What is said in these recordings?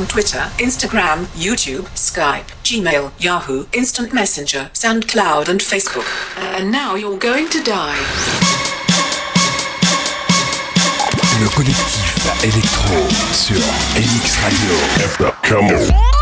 on Twitter, Instagram, YouTube, Skype, Gmail, Yahoo, Instant Messenger, SoundCloud, and Facebook. And now you're going to die. Le collectif électro sur NX Radio. Come on.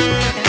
Yeah.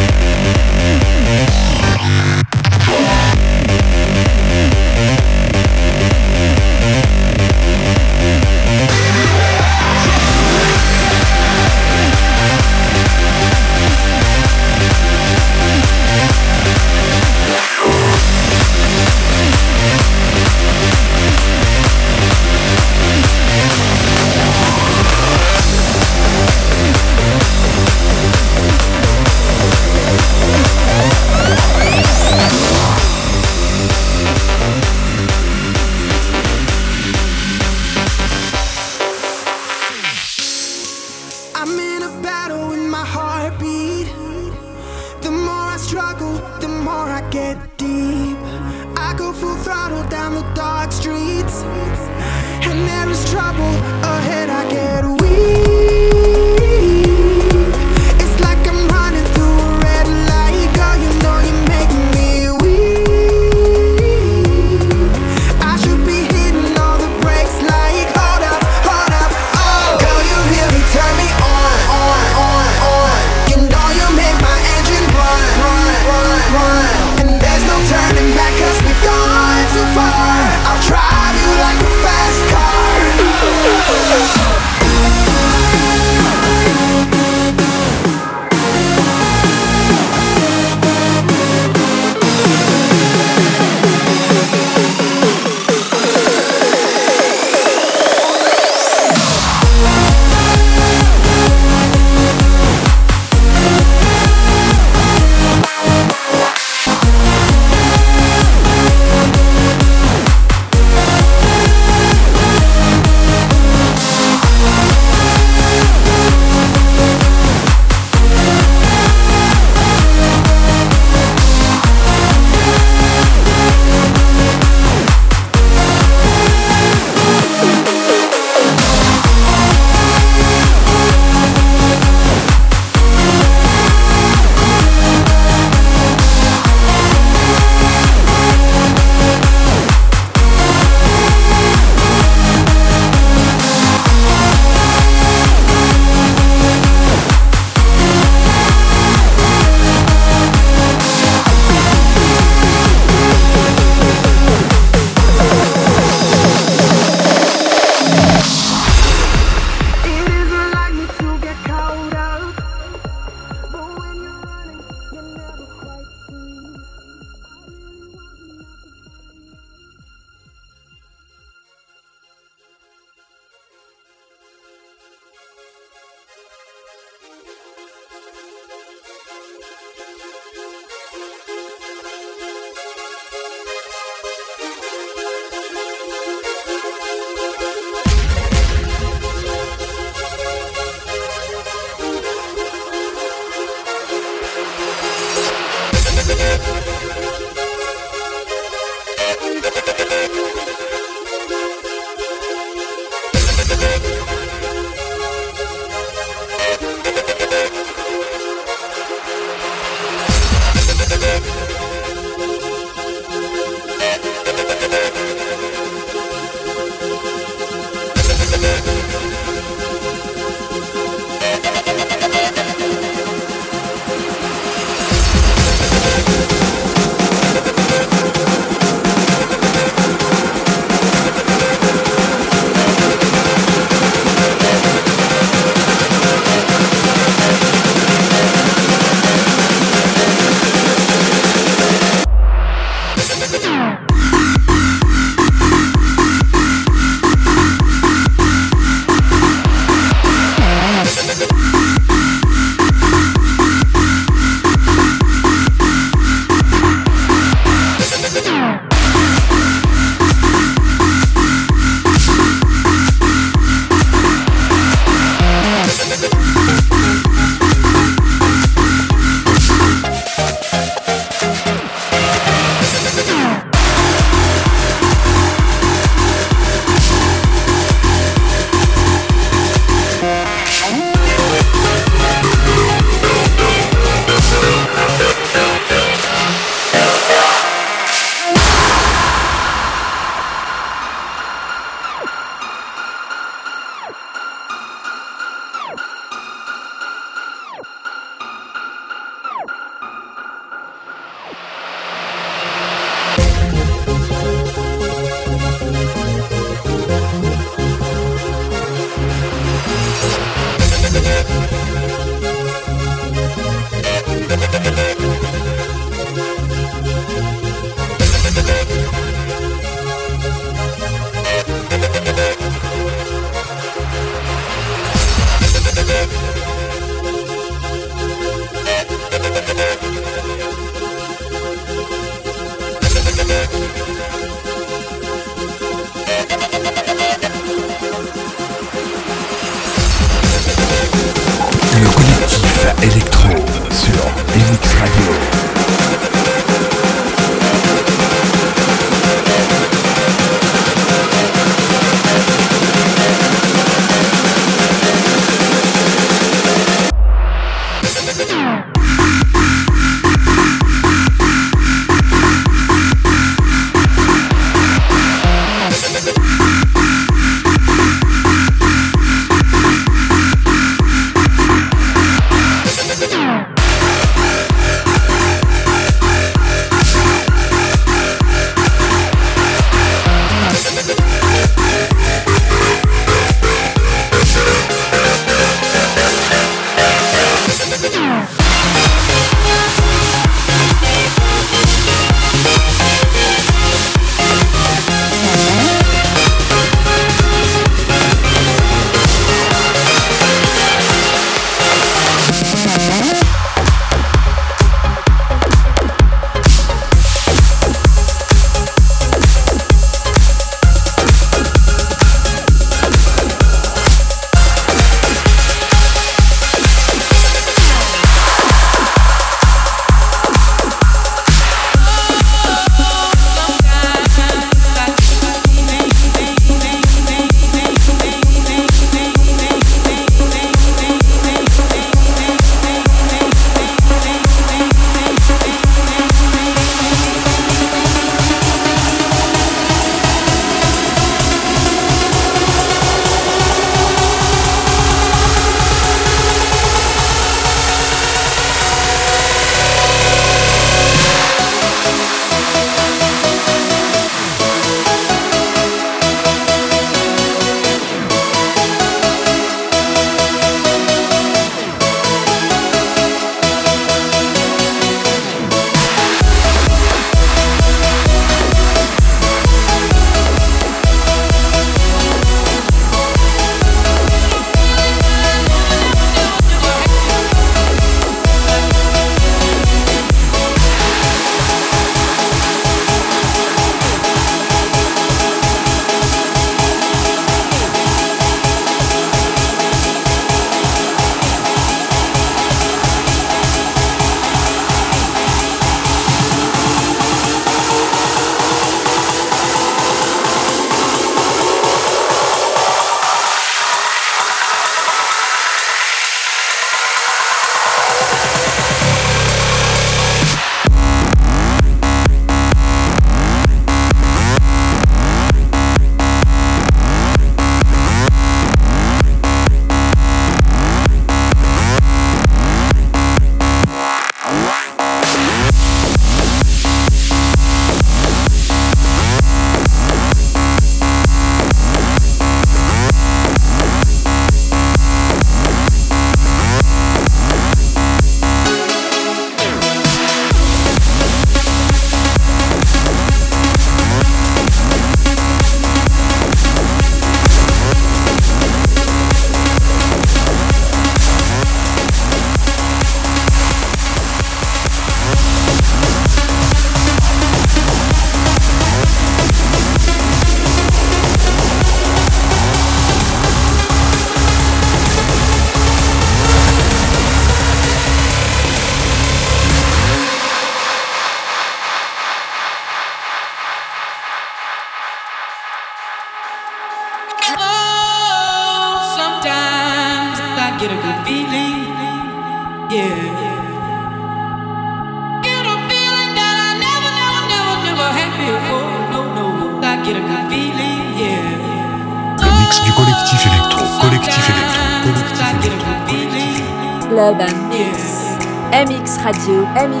M E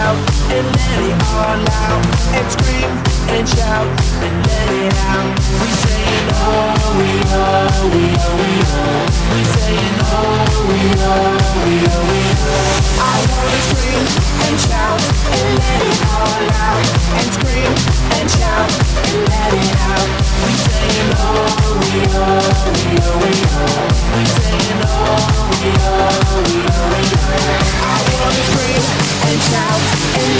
this and let it all out. And scream and shout and let it out. We saying oh, we oh, we oh, we oh. We saying oh, we oh, we oh, we oh. I wanna scream and shout and let it all out. And scream and shout and let it out. We saying oh, we oh, we oh, we oh. We saying oh, we oh, we oh, we oh. I wanna scream and shout and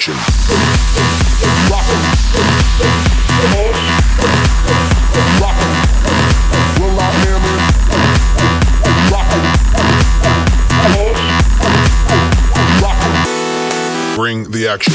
Bitch. Rock. Bring the action.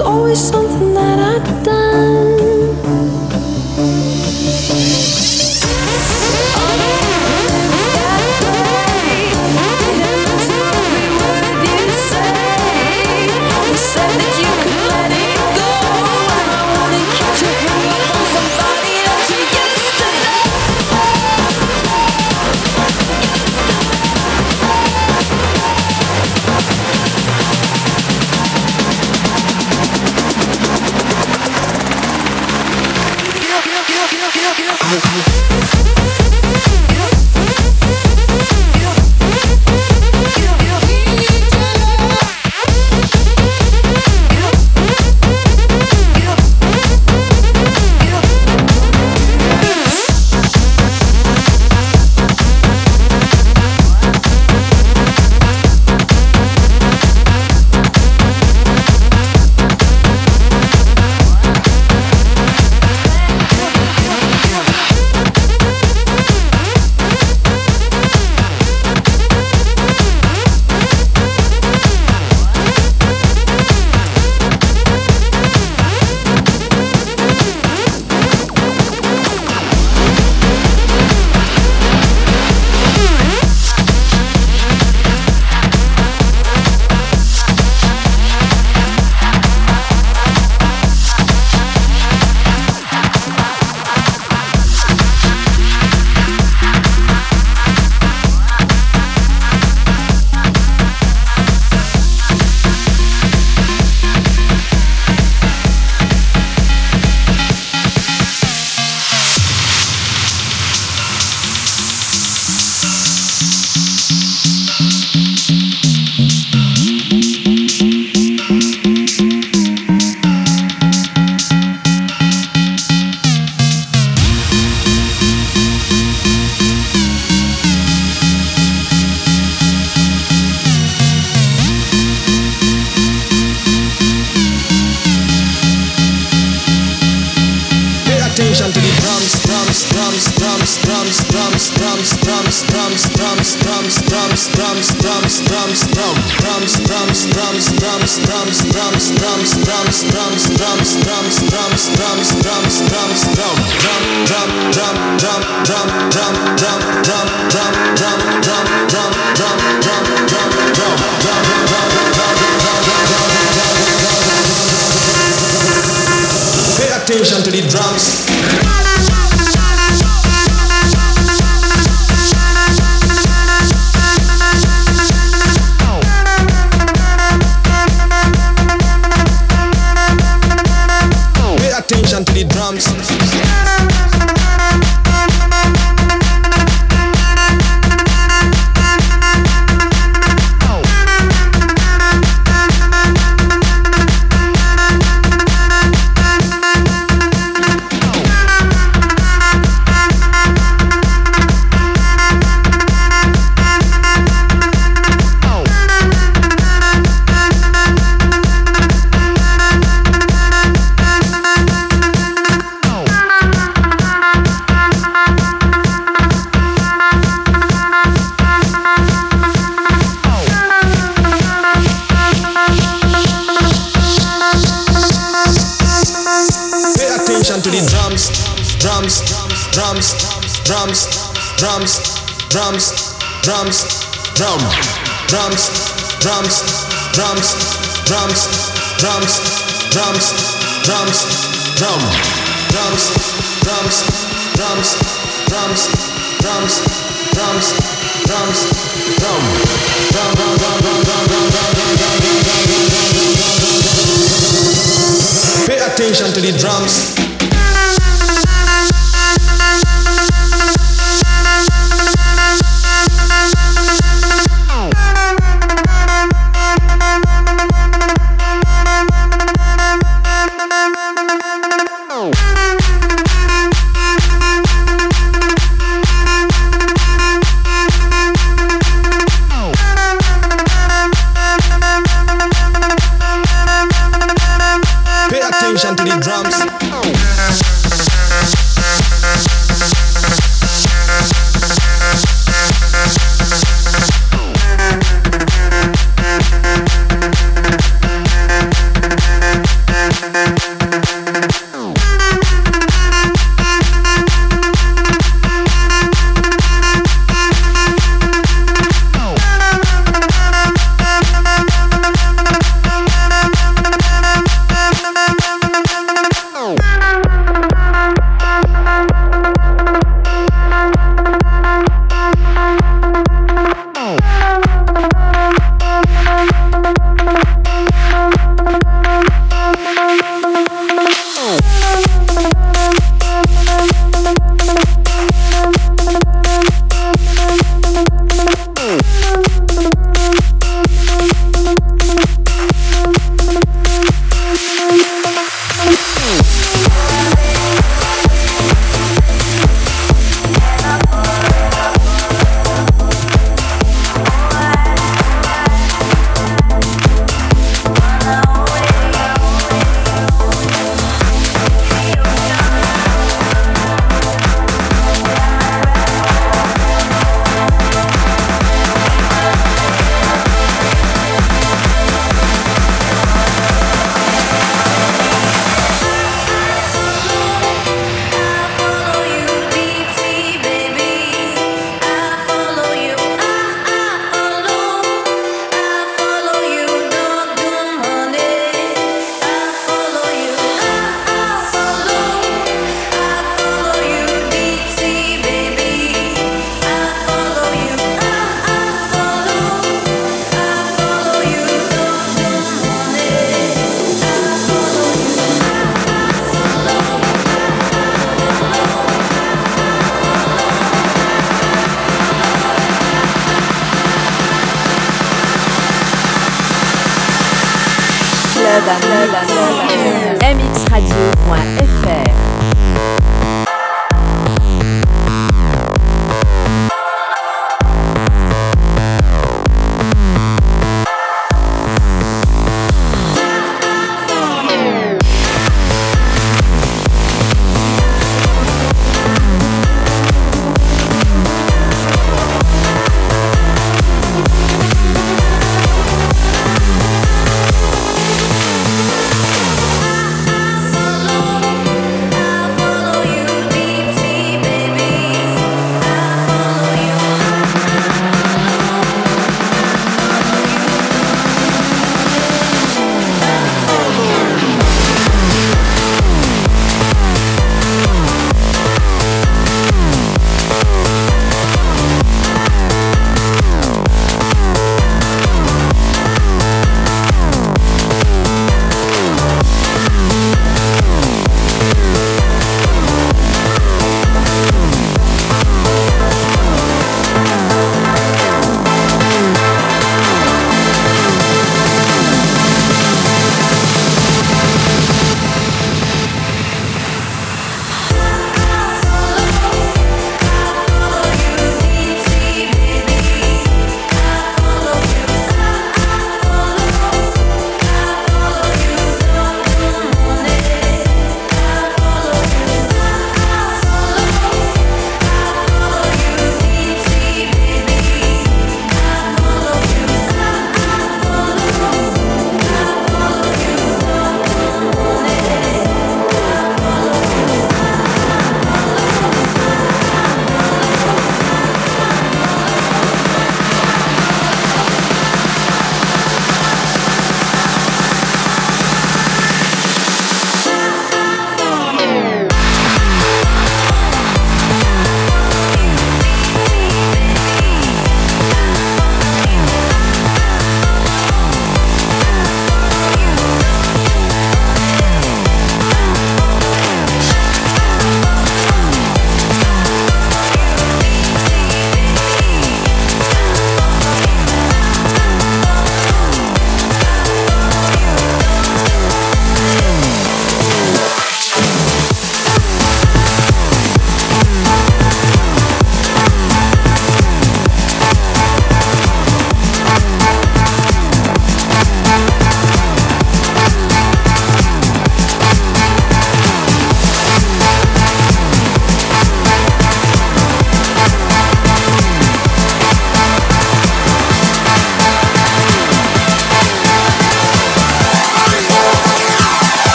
Always something that I've done. Drums, drums, drums, drums, drums, drums, drums, drum, drums, drums, drums, drums, drums, drums, drums, drum, drums, drums, drums, drums, drums, drums, drums, drum, drum, drum, drum, drum, drum, drum, drum, drum, drum, drum, drum, Pay attention to the drums.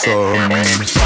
song.